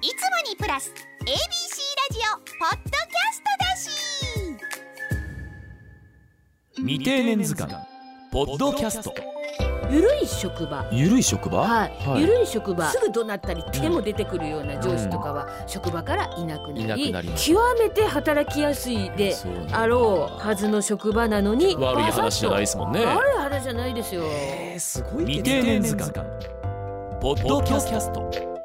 いつもにプラス ABC ラジオポッドキャストだし。未定年図鑑ポッドキャスト。ゆるい職場？ゆるい職場はい、はい。ゆるい職場。すぐ怒鳴ったり手も出てくるような上司とかは職場からいなくなりいなくなります。極めて働きやすいであろうはずの職場なのに悪い話じゃないですもんね。悪い話じゃないですよ。えー、すごい未定年図鑑ポッドキャスト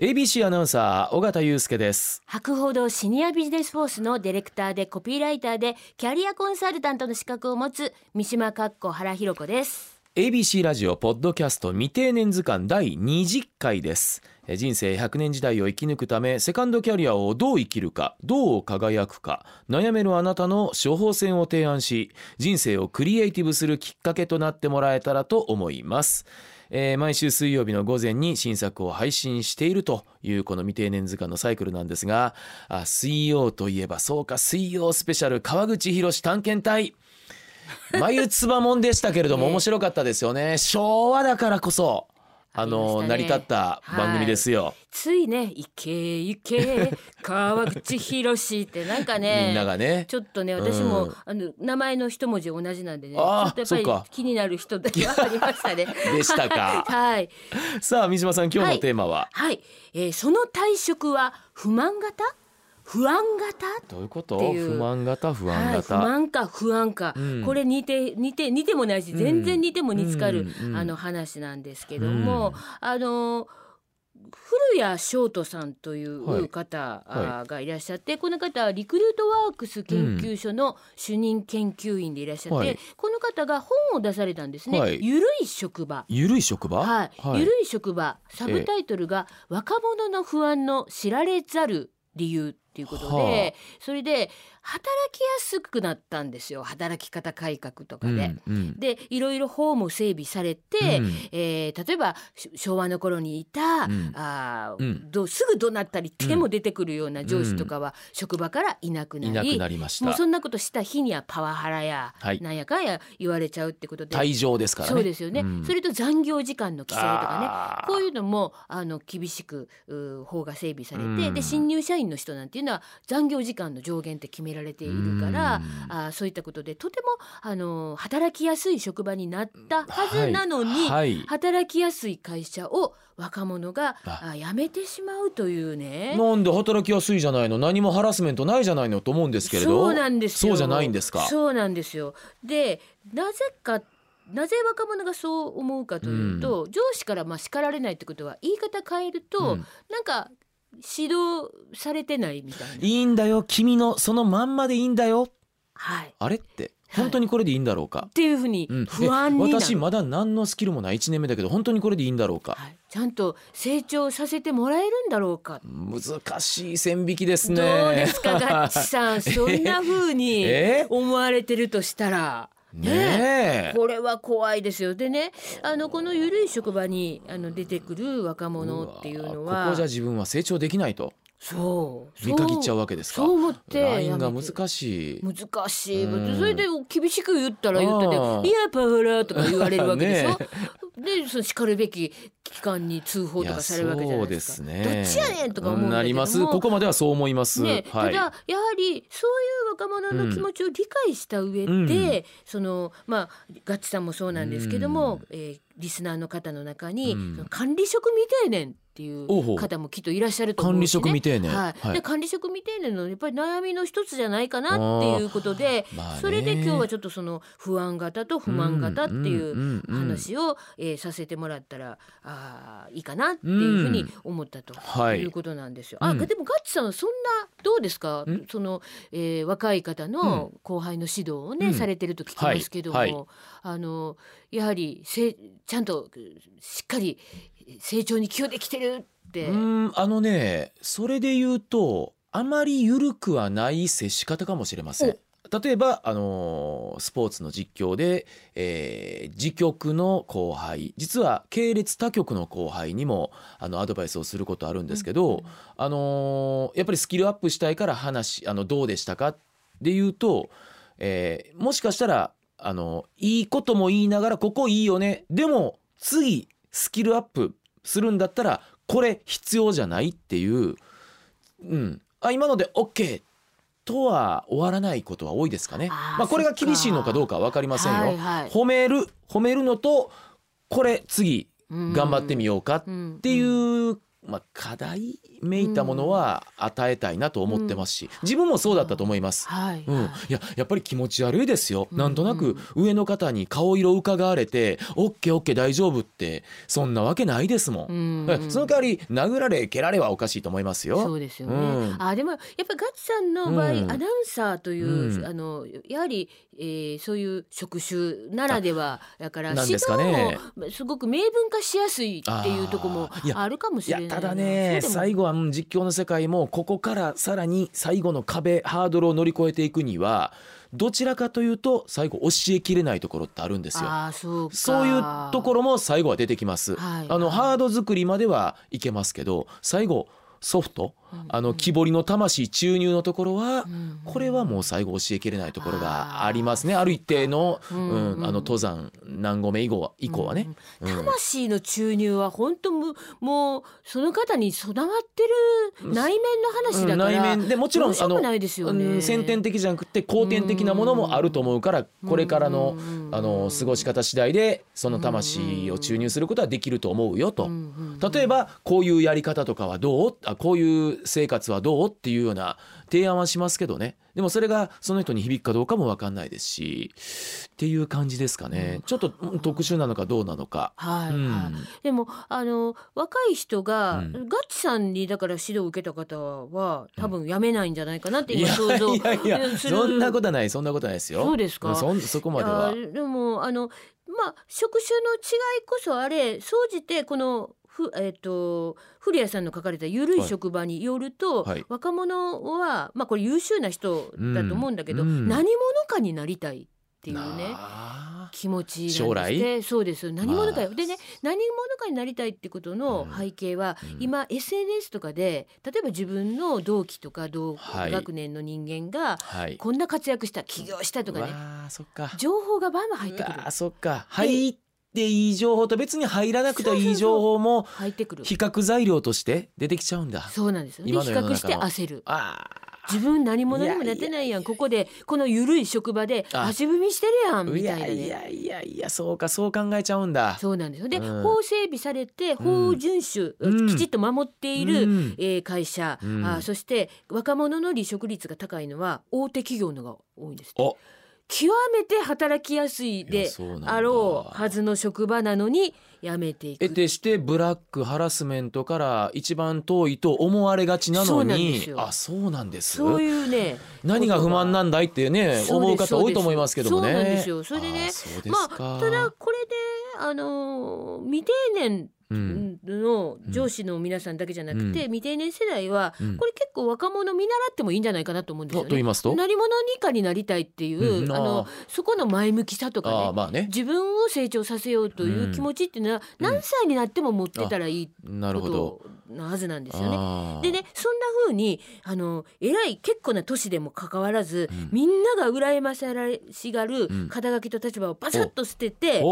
ABC アナウンサー尾形祐介です。博報堂シニアビジネスフォースのディレクターでコピーライターでキャリアコンサルタントの資格を持つ三島かっこ原弘子です。ABC ラジオポッドキャスト未定年図鑑第20回です。え人生100年時代を生き抜くためセカンドキャリアをどう生きるかどう輝くか悩めるあなたの処方箋を提案し人生をクリエイティブするきっかけとなってもらえたらと思いますえー毎週水曜日の午前に新作を配信しているというこの未定年図鑑のサイクルなんですがあ水曜といえばそうか水曜スペシャル川口博探検隊。眉唾もんでしたけれどもね面白かったですよね。昭和だからこそあのね。成り立った番組ですよ、ついね「いけいけ 川口博士」ってなんかねみんながね。ちょっとね私も、うんあの名前の一文字同じなんでねちょっとやっそっか。ぱり気になる人だけはありましたね。でしたか。はい。さあ三島さん今日のテーマは、はい、えー、その退職は不満型？不安型？どういう不満型？不安はい、不型、満か不安か、うん。これ似て似て似てもないし全然似ても似つかる、うんうん。あの話なんですけども、うん。あの古谷翔人さんといはい。う方、はあがいらっしゃってこの方はリクルートワークス研究所の主任研究員でいらっしゃって、はい。この方が本を出されたんですね「はい。ゆるい職場」ゆるい職場？はい、ゆるい職場。サブタイトルが「若者の不安の知られざる理由」っていうことで、はあ。それで働きやすくなったんですよ。働き方改革とかで。うんうん。でいろいろ法も整備されて、うん。えー例えばし昭和の頃にいた、ん。あーうん。どうすぐ怒鳴ったり手も出てくるような上司とかは職場からいなくなり、いなくなりました。もうそんなことした日にはパワハラや、はい。なんやかんや言われちゃうってことで退場ですからね。そうですよね、ん。それと残業時間の規制とかね。こういうのもあの厳しくう法が整備されて、うん。で新入社員の人なんていうのは残業時間の上限って決められているから、うん。あーそういったことでとてもあの働きやすい職場になったはずなのに、はい。働きやすい会社を若者が辞めてしまうというね。なんで働きやすいじゃないの？何もハラスメントないじゃないのと思うんですけれど。そうなんですよ。そうじゃないんですか？そうなんですよ。でなぜかなぜ若者がそう思うかというと、上司からまあ叱られないってことは言い方変えると、うん。なんか指導されてないみたいな。いいんだよ。君のそのまんまでいいんだよ。はい、あれってはい。本当にこれでいいんだろうか。っ、ていうふうにうん。不安になる、え私まだ何のスキルもない1年目だけど本当にこれでいいんだろうか。はい、ちゃんと成長させてもらえるんだろうか。難しい線引きですね。どうですかガッチさん。そんな風にえ思われてるとしたら。ねえ。これは怖いですよ。でねあのこのゆるい職場にあの出てくる若者っていうのは。わここじゃ自分は成長できないとそう。見限っちゃうわわけですか？そう思って。ラインが難しい。難しい。うん。それで厳しく言ったら言ったでああ「いやパワハラ」とか言われるわけでしょ？ね。でその叱るべき機関に通報とかされるわけじゃないですか。すね。どっちやねんとか思うんだけども。なります。ここまではそう思います、ね、はい。ただやはりそういう若者の気持ちを理解した上で、うん。そのまあガッチさんもそうなんですけども、えーリスナーの方の中に、うん。管理職未定年っていう方もきっといらっしゃると思うし、ね、管理職未定年。はい。はい。で管理職未定年のやっぱり悩みの一つじゃないかなっていうことで、まあね。それで今日はちょっとその不安型と不満型っていう話を、えーさせてもらったらあーいいかなっていうふうに思ったとはいいうことなんですよ。あうん。でもガッチさんはそんなどうですか？ん？その、えー若い方の後輩の指導をね、うん。されてると聞きますけども、はいはい。あのやはりせちゃんとしっかり成長に寄与できてるって。うんあのねそれで言うとあまり緩くはない接し方かもしれません。例えば、あのースポーツの実況で、えー自局の後輩実は系列他局の後輩にもあのアドバイスをすることあるんですけど、あのーやっぱりスキルアップしたいから話あのどうでしたかで言うと、えーもしかしたらあのいいことも言いながらここいいよねでも次スキルアップするんだったらこれ必要じゃないっていう、うん、あ今ので OK とは終わらないことは多いですかね。あーまあ、これが厳しいのかどうかは分かりませんよ。はいはい。褒める褒めるのとこれ次うん頑張ってみようかっうんていう、まあ、課題めいたものは与えたいなと思ってますし自分もそうだったと思います。はい、うん、いはい。ややっぱり気持ち悪いですよ、うん。なんとなく上の方に顔色伺われて「オッケーオッケー大丈夫」ってそんなわけないですもん。うん。はいその代わり殴られ蹴られはおかしいと思いますよ。そうですよね。うん。あでもやっぱガチさんの場合、うん。アナウンサーという、うん。あのやはり、えーそういう職種ならではだから指なんですか導ねもすごく明文化しやすいっていうところもあるかもしいれないただね最後はうん実況の世界もここからさらに最後の壁ハードルを乗り越えていくにはどちらかというと最後教えきれないところってあるんですよ。そうかそういうところも最後は出てきます。はいあのはいハード作りまではいけますけど最後ソフト？うんあの木彫りの魂注入のところはうんこれはもう最後教えきれないところがありますね。ある一定の、ううんあの登山何合目以降は以降はね。魂の注入は本当むもうその方に備わってる内面の話だから、うん内面。でもちろんどうしようもないですよね。うん先天的じゃなくて後天的なものもあると思うからこれからのうんあの過ごし方次第でその魂を注入することはできると思うよと。例えばこういうやり方とかはどう？あこういう生活はどう？っていうような提案はしますけどね。でもそれがその人に響くかどうかも分かんないですし。っていう感じですかね、うん。ちょっとうん特殊なのかどうなのか。はい、うん。はいでもあの若い人が、うん。ガッチさんにだから指導を受けた方は多分やめないんじゃないかなっていや今想像いやいやする。そんなことない。そんなことないですよ。そうですか？そんそこまでは。いやでもあのまあ職種の違いこそあれ総じてこのふえっ、と古谷さんの書かれた「ゆるい職場」によると、はい。若者はまあこれ優秀な人だと思うんだけど、うん。うん。何者かになりたいっていうね。気持ち将来？ねそうです。何者かよ、まあ。でね何者かになりたいってことの背景は、うん。今 SNS とかで例えば自分の同期とか同はい。学年の人間がはい。こんな活躍した起業したとかねわあそっか。情報がバンバン入ってくる。そっか。入っていい情報と別に入らなくていい情報も入ってくる。比較材料として出てきちゃうんだ。そうなんですよ。で比較して焦る。あ自分何者にもなってないやんここでこのゆるい職場であ。足踏みしてるやあ。ん。いみたいなねやいやいやいやそうかそう考えちゃうんだ。そうなんですよ。で、うん。法整備されて法遵守、うん。きちっと守っている、うん。えー会社、うん。あそして若者の離職率が高いのは大手企業のが多いんですって。お極めて働きやすいいであろうはずの職場なのに辞めていく。得てしてブラックハラスメントから一番遠いと思われがちなのに。あそうなんです？そういうね何が不満なんだいってね思う方多いと思いますけどもね。そうなんですよ。それでねまか。あただこれであのー未定年うんの上司の皆さんだけじゃなくて、う未定年世代は、うん。これ結構若者見習ってもいいんじゃないかなと思うんですとよね。と言いますと？何者にかになりたいっていう、うん。あのそこの前向きさとかね自分を成長させようという気持ちっていうのは、何歳になっても持ってたらいいなるこほど。となはずなんですよね。でねそんな風にあの偉い結構な年でもかかわらず、うん。みんなが羨ましがるうん。肩書きと立場をバサッと捨てて、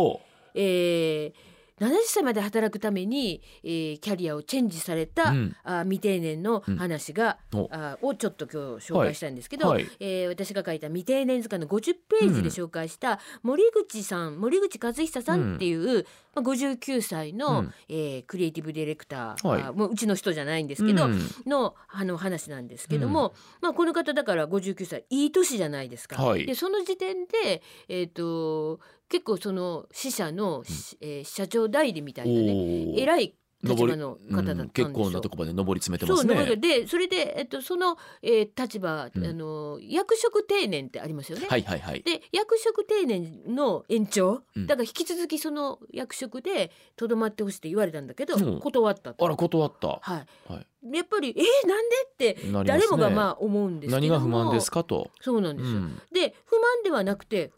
えー70歳まで働くために、えーキャリアをチェンジされた、うん。あ未定年の話が、うんお。あをちょっと今日紹介したいんですけど、はい。はい。えー私が書いた未定年図鑑の50ページで紹介した森口さん、森口和久さんっていう、まあ、59歳の、うん。えークリエイティブディレクター、はい。あもううちの人じゃないんですけど、うん。のあの話なんですけども、まあ、この方だから59歳いい年じゃないですか。はい。でその時点で、えー、と結構その支社の、えー社長代理みたいなね偉い立場の方だったんですよ。うん結構なとこまで上り詰めてますね。でそれで、えっと、その、えー立場、うんあの役職定年ってありますよね。はいはいはい。で役職定年の延長、うんだから引き続きその役職でとどまってほしいって言われたんだけど、うん断ったと。あら断った。は、はいやっぱりえー、なんでって誰もがまあ思うんですけども何が不満ですかと。そうなんですよ。うんで不満ではなくて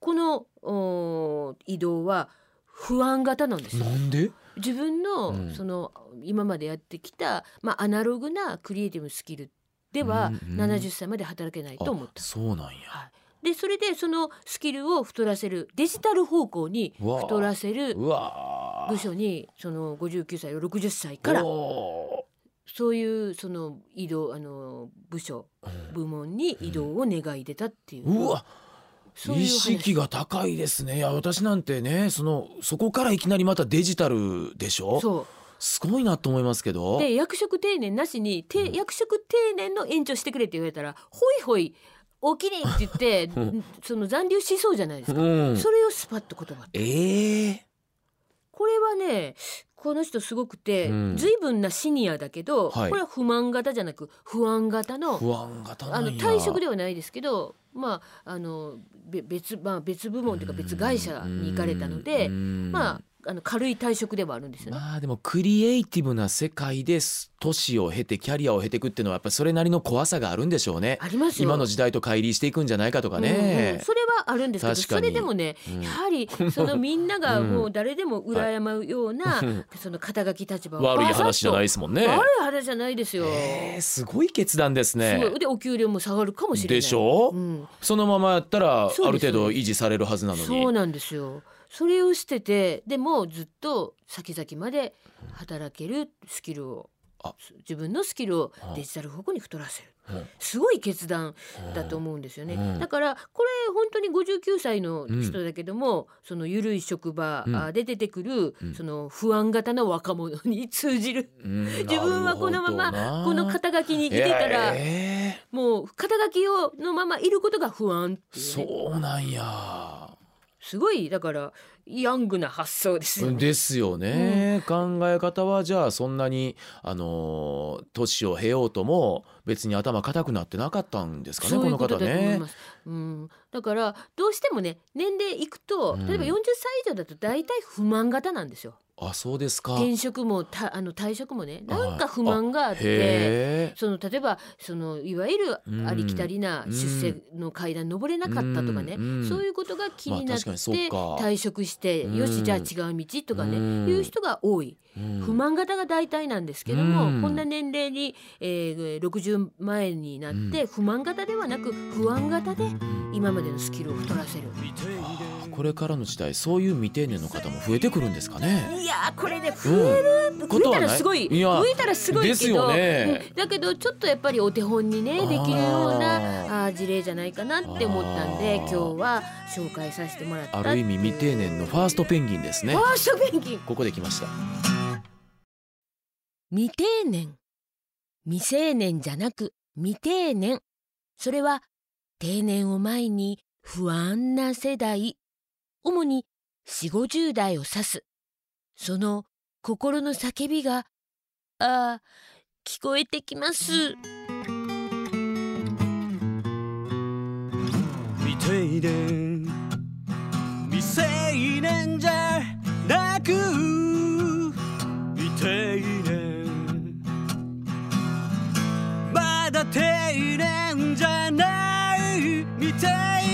このお移動は不安型なんですよなんで？自分の、うん。その今までやってきた、まあ、アナログなクリエイティブスキルではうんうん。70歳まで働けないと思った。あそうなんや。はい。でそれでそのスキルを太らせるデジタル方向に太らせる部署にその59歳60歳からおそういうその移動あの部署ー部門に移動を願い出たっていう、うわ意話。識が高いですね。いや私なんてねそのそこからいきなりまたデジタルでしょ？そすごいなと思いますけど。うで役職定年なしに、てうん。役職定年の延長してくれって言われたらほいほいおきにって言って うん。その残留しそうじゃないですか、うん。それをスパッと言葉ええこれはねこの人すごくて、うん。随分なシニアだけど、はい。これは不満型じゃなく不安型の不安型なあの退職ではないですけどまああのべ別,、まあ、別部門というか別会社に行かれたのでまああの軽い退職ではあるんですよね。まあでもクリエイティブな世界です年を経てキャリアを経ていくっていうのはやっぱりそれなりの怖さがあるんでしょうね。ありますよ。今の時代と乖離していくんじゃないかとかうんうん。ね、それはあるんですけどそれでもね、うん。やはりそのみんなが もう誰でも羨むような、うんその肩書き立場を悪い話じゃないいですもんね。悪い話じゃないですよ。えーすごい決断ですすねごい。でお給料も下がるかもしれない。でしょ？うん、そのままやったらある程度維持されるはずなのに。そうなんですよ。それを捨ててでもずっと先々まで働けるスキルをあ。自分のスキルをあ。デジタル方向に太らせる。うん。すごい決断だと思うんですよね、うん。だからこれ本当に59歳の人だけども、その緩い職場で出てくる、うん。その不安型の若者に通じる。うん。自分はこのままこの肩書きにいてたら、えもう肩書きをのままいることが不安ってーいう、ね、そうなんやすごいだからヤングな発想ですよね。ですよね、考え方はじゃあそんなにあのー年を経ようとも別に頭固くなってなかったんですかねこの方ね。うん、だからどうしてもね年齢いくとうん例えば40歳以上だと大体不満型なんですよ。あそうですか。転職もたあの退職もねはい。なんか不満があって。へその例えばそのいわゆるうん。ありきたりな出世の階段登れなかったとかね、そういうことが気になって退職して、うん。よしじゃあ違う道とかね、うん。いう人が多い、えうん。不満型が大体なんですけども、うん。こんな年齢に、えー、60前になって、不満型ではなく不安型で今までのスキルを太らせる。あこれからの時代そういう未定年の方も増えてくるんですかね。いやーこれね増える、増えたらすごい増えたらすごいけどね。うんだけどちょっとやっぱりお手本にねできるようなあー。事例じゃないかなって思ったんで今日は紹介させてもらったある意味未定年のファーストペンギンですね。フ。ァーストペンギン。ここで来ました。未定年。未成年じゃなく未定年。それは定年を前に不安な世代。主に4 5 0代を指すその心の叫びがああ聞こえてきます。未定年未成年じゃなく未定年まだ定年じゃない。未定年